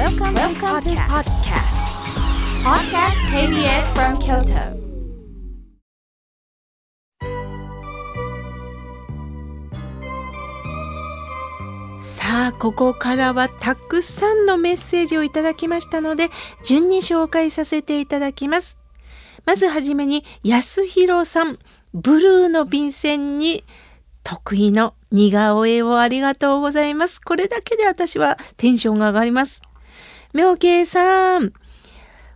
Welcome, Welcome to podcast. Podcast KBS from Kyoto. さあここからはたくさんのメッセージをいただきましたので順に紹介させていただきますまずはじめに安弘さんブルーの便箋に得意の似顔絵をありがとうございますこれだけで私はテンションが上がります妙慶さん。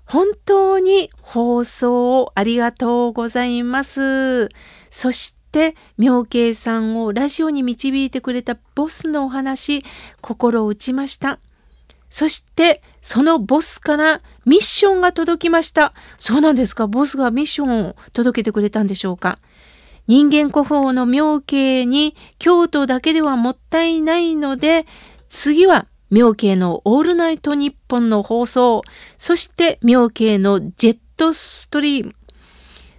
本当に放送をありがとうございます。そして妙慶さんをラジオに導いてくれたボスのお話心打ちました。そしてそのボスからミッションが届きました。そうなんですか？ボスがミッションを届けてくれたんでしょうか？人間古法の妙慶に京都だけではもったいないので次は妙慶のオールナイトニッポンの放送そして妙慶のジェットストリーム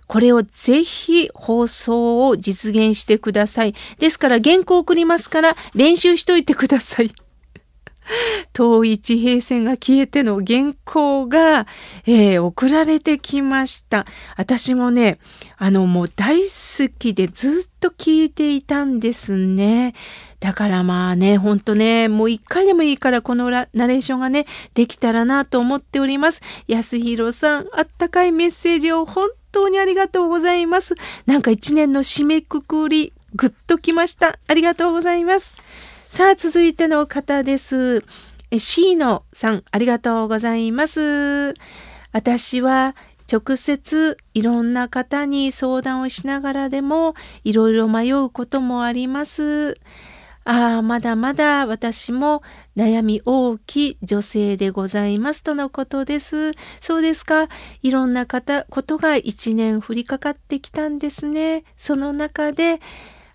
これをぜひ放送を実現してください。ですから原稿送りますから練習しといてください。統一平線が消えての原稿が、えー、送られてきました。私もね、あのもう大好きでずっと聞いていたんですね。だからまあね、ほんとね、もう一回でもいいからこのナレーションがね、できたらなと思っております。安弘さん、あったかいメッセージを本当にありがとうございます。なんか一年の締めくくり、ぐっときました。ありがとうございます。さあ、続いての方です。え、シーノさん、ありがとうございます。私は直接いろんな方に相談をしながらでもいろいろ迷うこともあります。ああ、まだまだ私も悩み大きい女性でございますとのことです。そうですか。いろんな方、ことが一年降りかかってきたんですね。その中で、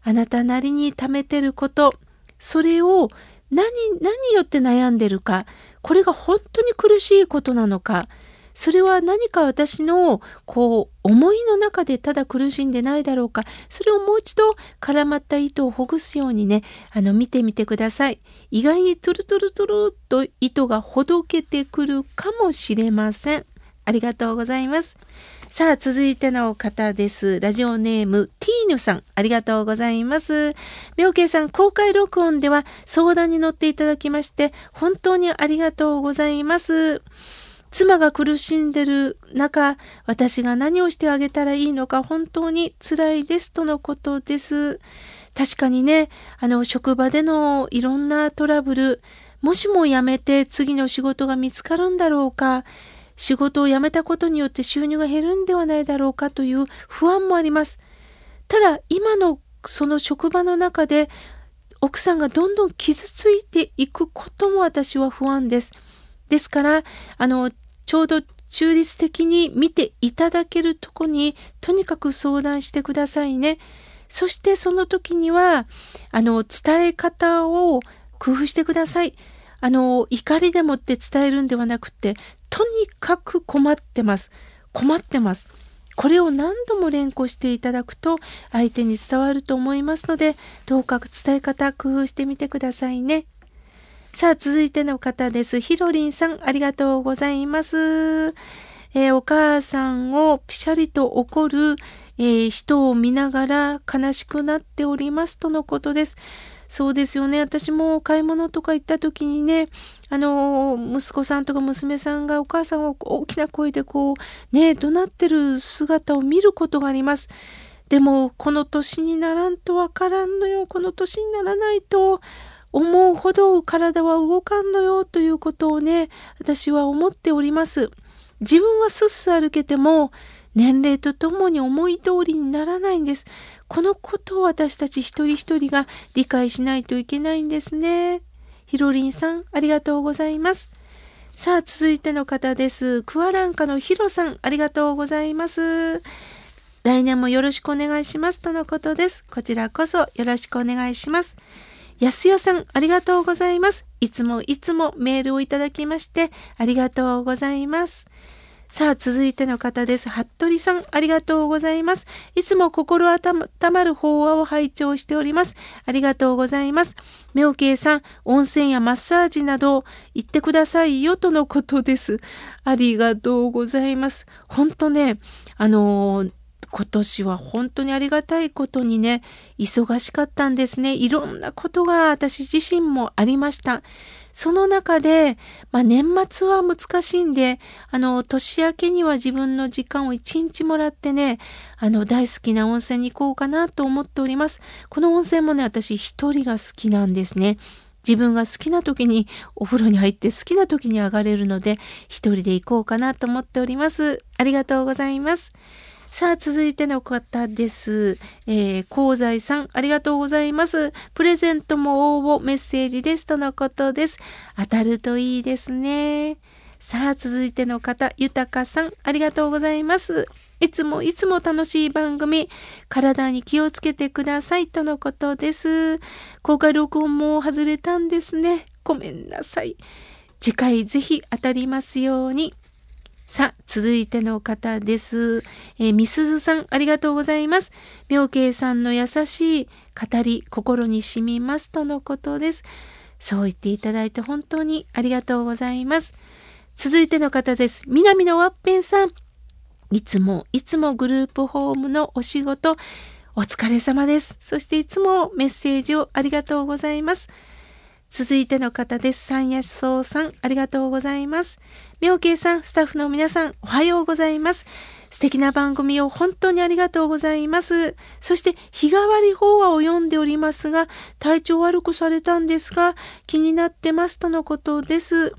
あなたなりに貯めてること、それを何、何によって悩んでるか、これが本当に苦しいことなのか、それは何か私のこう思いの中でただ苦しんでないだろうかそれをもう一度絡まった糸をほぐすようにねあの見てみてください。意外にトゥルトゥルトゥルと糸がほどけてくるかもしれません。ありがとうございます。さあ、続いての方です。ラジオネーム、ティーヌさん、ありがとうございます。妙慶さん、公開録音では相談に乗っていただきまして、本当にありがとうございます。妻が苦しんでる中、私が何をしてあげたらいいのか本当に辛いですとのことです。確かにね、あの、職場でのいろんなトラブル、もしも辞めて次の仕事が見つかるんだろうか、仕事を辞めたことによって収入が減るんではないだろうかという不安もあります。ただ、今のその職場の中で、奥さんがどんどん傷ついていくことも私は不安です。ですから、あの、ちょうど中立的に見ていただけるとこにとにかく相談してくださいね。そしてその時にはあの伝え方を工夫してください。あの怒りでもって伝えるんではなくてとにかく困ってます。困ってます。これを何度も連呼していただくと相手に伝わると思いますのでどうか伝え方工夫してみてくださいね。さあ、続いての方です。ひろりんさん、ありがとうございます。えー、お母さんをぴしゃりと怒る、えー、人を見ながら悲しくなっておりますとのことです。そうですよね。私も買い物とか行った時にね、あの、息子さんとか娘さんがお母さんを大きな声でこう、ね、怒鳴ってる姿を見ることがあります。でも、この年にならんとわからんのよ。この年にならないと、思うほど体は動かんのよということをね、私は思っております。自分はすっす歩けても、年齢とともに思い通りにならないんです。このことを私たち一人一人が理解しないといけないんですね。ひろりんさん、ありがとうございます。さあ、続いての方です。クワランカのヒロさん、ありがとうございます。来年もよろしくお願いしますとのことです。こちらこそよろしくお願いします。安代さん、ありがとうございます。いつもいつもメールをいただきまして、ありがとうございます。さあ、続いての方です。服部さん、ありがとうございます。いつも心温まる法話を拝聴しております。ありがとうございます。妙慶さん、温泉やマッサージなど行ってくださいよとのことです。ありがとうございます。本当ね、あのー今年は本当にありがたいことにね、忙しかったんですね。いろんなことが私自身もありました。その中で、まあ、年末は難しいんで、あの、年明けには自分の時間を一日もらってね、あの、大好きな温泉に行こうかなと思っております。この温泉もね、私一人が好きなんですね。自分が好きな時にお風呂に入って好きな時に上がれるので、一人で行こうかなと思っております。ありがとうございます。さあ、続いての方です。えー、香西さん、ありがとうございます。プレゼントも応募、メッセージです。とのことです。当たるといいですね。さあ、続いての方、ゆたかさん、ありがとうございます。いつもいつも楽しい番組、体に気をつけてくださいとのことです。公開録音も外れたんですね。ごめんなさい。次回ぜひ当たりますように。さあ、続いての方です。えー、みすずさん、ありがとうございます。妙慶さんの優しい語り、心に染みますとのことです。そう言っていただいて本当にありがとうございます。続いての方です。南のワッペンさん。いつも、いつもグループホームのお仕事、お疲れ様です。そしていつもメッセージをありがとうございます。続いての方です。三夜草さん、ありがとうございます。妙慶さん、スタッフの皆さん、おはようございます。素敵な番組を本当にありがとうございます。そして、日替わり法話を読んでおりますが、体調悪くされたんですが、気になってますとのことです。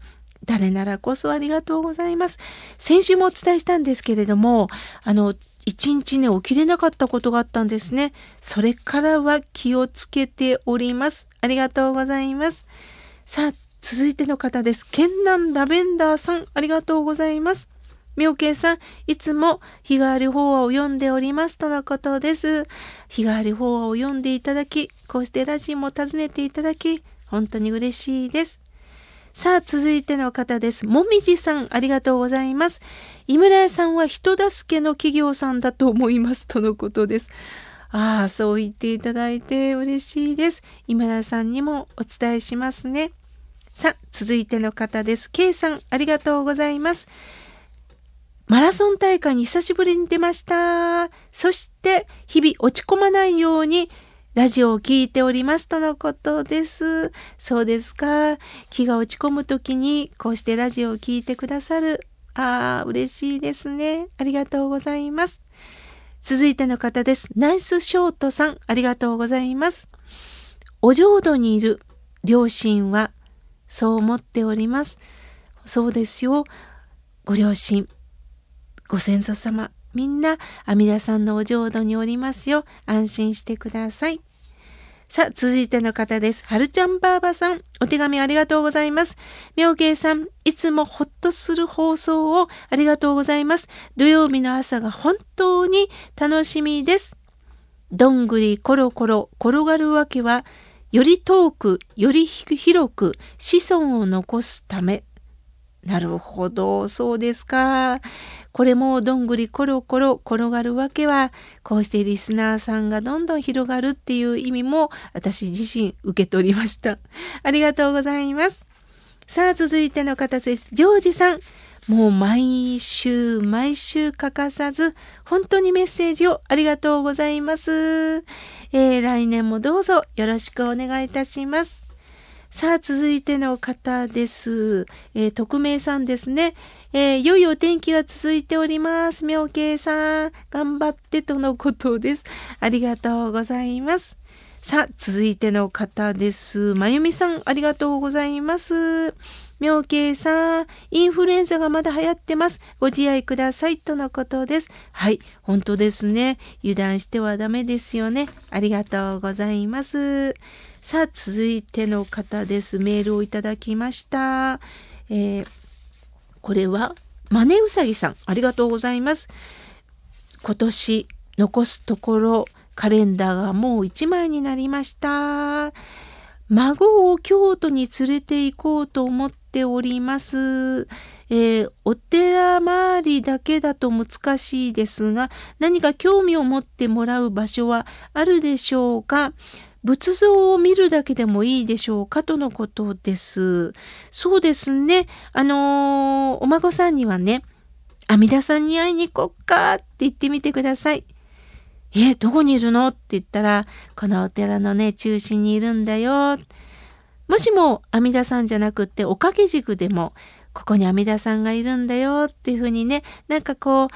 誰ならこそありがとうございます。先週もお伝えしたんですけれども、あの、一日ね、起きれなかったことがあったんですね。それからは気をつけております。ありがとうございます。さあ、続いての方です。県南ラベンダーさん、ありがとうございます。妙慶さん、いつも日替わり法話を読んでおりますとのことです。日替わり法話を読んでいただき、こうしてラジオも訪ねていただき、本当に嬉しいです。さあ、続いての方です。もみじさん、ありがとうございます。井村屋さんは人助けの企業さんだと思いますとのことです。ああ、そう言っていただいて嬉しいです。井村屋さんにもお伝えしますね。さあ、続いての方です。K さん、ありがとうございます。マラソン大会に久しぶりに出ました。そして、日々落ち込まないように、ラジオを聴いておりますとのことです。そうですか。気が落ち込む時にこうしてラジオを聴いてくださる。ああ、嬉しいですね。ありがとうございます。続いての方です。ナイスショートさん、ありがとうございます。お浄土にいる両親はそう思っております。そうですよ。ご両親、ご先祖様、みんな阿弥陀さんのお浄土におりますよ。安心してください。さあ、続いての方です。はるちゃんばあばさん。お手紙ありがとうございます。妙慶さん、いつもほっとする放送をありがとうございます。土曜日の朝が本当に楽しみです。どんぐりコロコロ転がるわけは、より遠く、より広く子孫を残すため。なるほど、そうですか。これもどんぐりコロコロ転がるわけは、こうしてリスナーさんがどんどん広がるっていう意味も私自身受け取りました。ありがとうございます。さあ、続いての方です。ジョージさん。もう毎週毎週欠かさず、本当にメッセージをありがとうございます。えー、来年もどうぞよろしくお願いいたします。さあ、続いての方です。えー、匿名さんですね。えー、良いお天気が続いております。妙慶さん、頑張ってとのことです。ありがとうございます。さあ、続いての方です。まゆみさん、ありがとうございます。妙慶さん、インフルエンザがまだ流行ってます。ご自愛ください。とのことです。はい、本当ですね。油断してはダメですよね。ありがとうございます。さあ、続いての方です。メールをいただきました。えー、これは、マネウサギさん、ありがとうございます。今年、残すところ、カレンダーがもう1枚になりました。孫を京都に連れて行こうと思っております。えー、お寺周りだけだと難しいですが、何か興味を持ってもらう場所はあるでしょうか？仏像を見るだけでもいいでしょうかとのことです。そうですね。あのー、お孫さんにはね、阿弥陀さんに会いに行こっかって言ってみてください。え、どこにいるのって言ったら、このお寺のね、中心にいるんだよ。もしも阿弥陀さんじゃなくっておかげ軸でも、ここに阿弥陀さんがいるんだよっていうふうにね、なんかこう、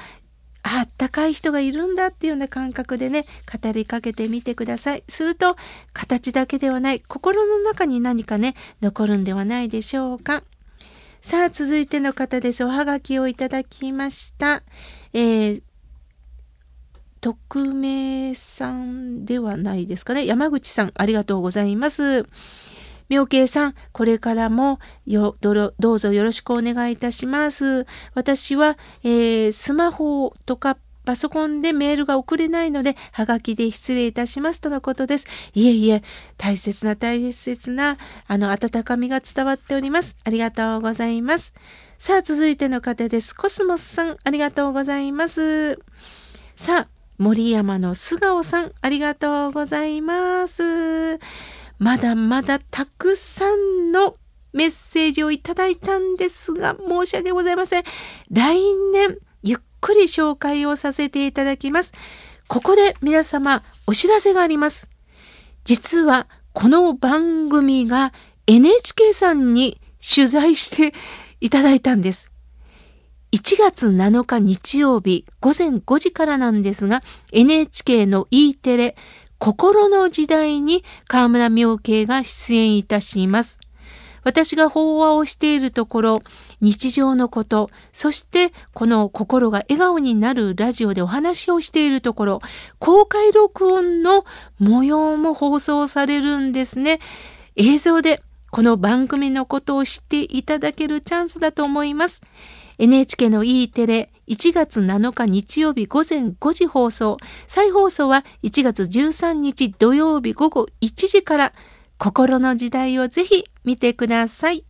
あったかい人がいるんだっていうような感覚でね語りかけてみてください。すると形だけではない心の中に何かね残るんではないでしょうか。さあ続いての方です。おはがきをいただきました。えー、匿名さんではないですかね。山口さんありがとうございます。妙慶さん、これからもよどうぞよろしくお願いいたします。私は、えー、スマホとかパソコンでメールが送れないので、はがきで失礼いたしますとのことです。いえいえ、大切な大切な、あの、温かみが伝わっております。ありがとうございます。さあ、続いての方です。コスモスさん、ありがとうございます。さあ、森山の素顔さん、ありがとうございます。まだまだたくさんのメッセージをいただいたんですが、申し訳ございません。来年、ゆっくり紹介をさせていただきます。ここで皆様、お知らせがあります。実は、この番組が NHK さんに取材していただいたんです。1月7日日曜日午前5時からなんですが NHK の E テレ心の時代に河村明慶が出演いたします。私が法話をしているところ、日常のこと、そしてこの心が笑顔になるラジオでお話をしているところ、公開録音の模様も放送されるんですね。映像でこの番組のことを知っていただけるチャンスだと思います。NHK の E テレ1月7日日曜日午前5時放送再放送は1月13日土曜日午後1時から心の時代をぜひ見てください。